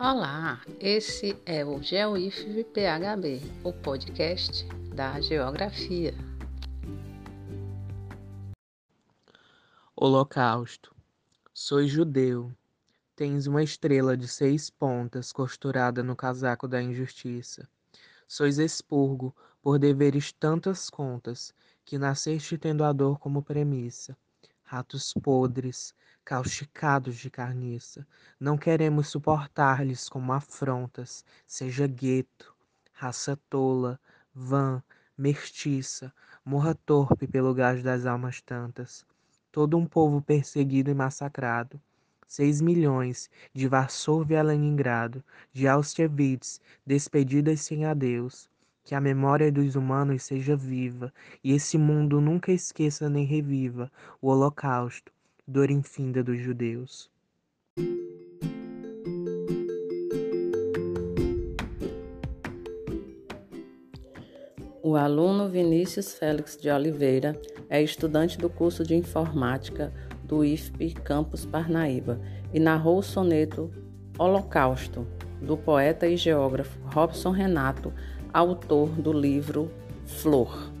Olá, esse é o GeoIF PHB, o podcast da Geografia. Holocausto. Sois judeu. Tens uma estrela de seis pontas costurada no casaco da injustiça. Sois expurgo por deveres tantas contas, que nasceste tendo a dor como premissa. Ratos podres, causticados de carniça. Não queremos suportar-lhes como afrontas, seja gueto, raça tola, vã, mestiça, morra torpe pelo gás das almas tantas. Todo um povo perseguido e massacrado. Seis milhões de Varsóvia a Leningrado, de Austerlitz, despedidas sem adeus. Que a memória dos humanos seja viva e esse mundo nunca esqueça nem reviva o Holocausto, dor infinda dos judeus. O aluno Vinícius Félix de Oliveira é estudante do curso de Informática do IFP Campus Parnaíba e narrou o soneto Holocausto, do poeta e geógrafo Robson Renato, autor do livro Flor.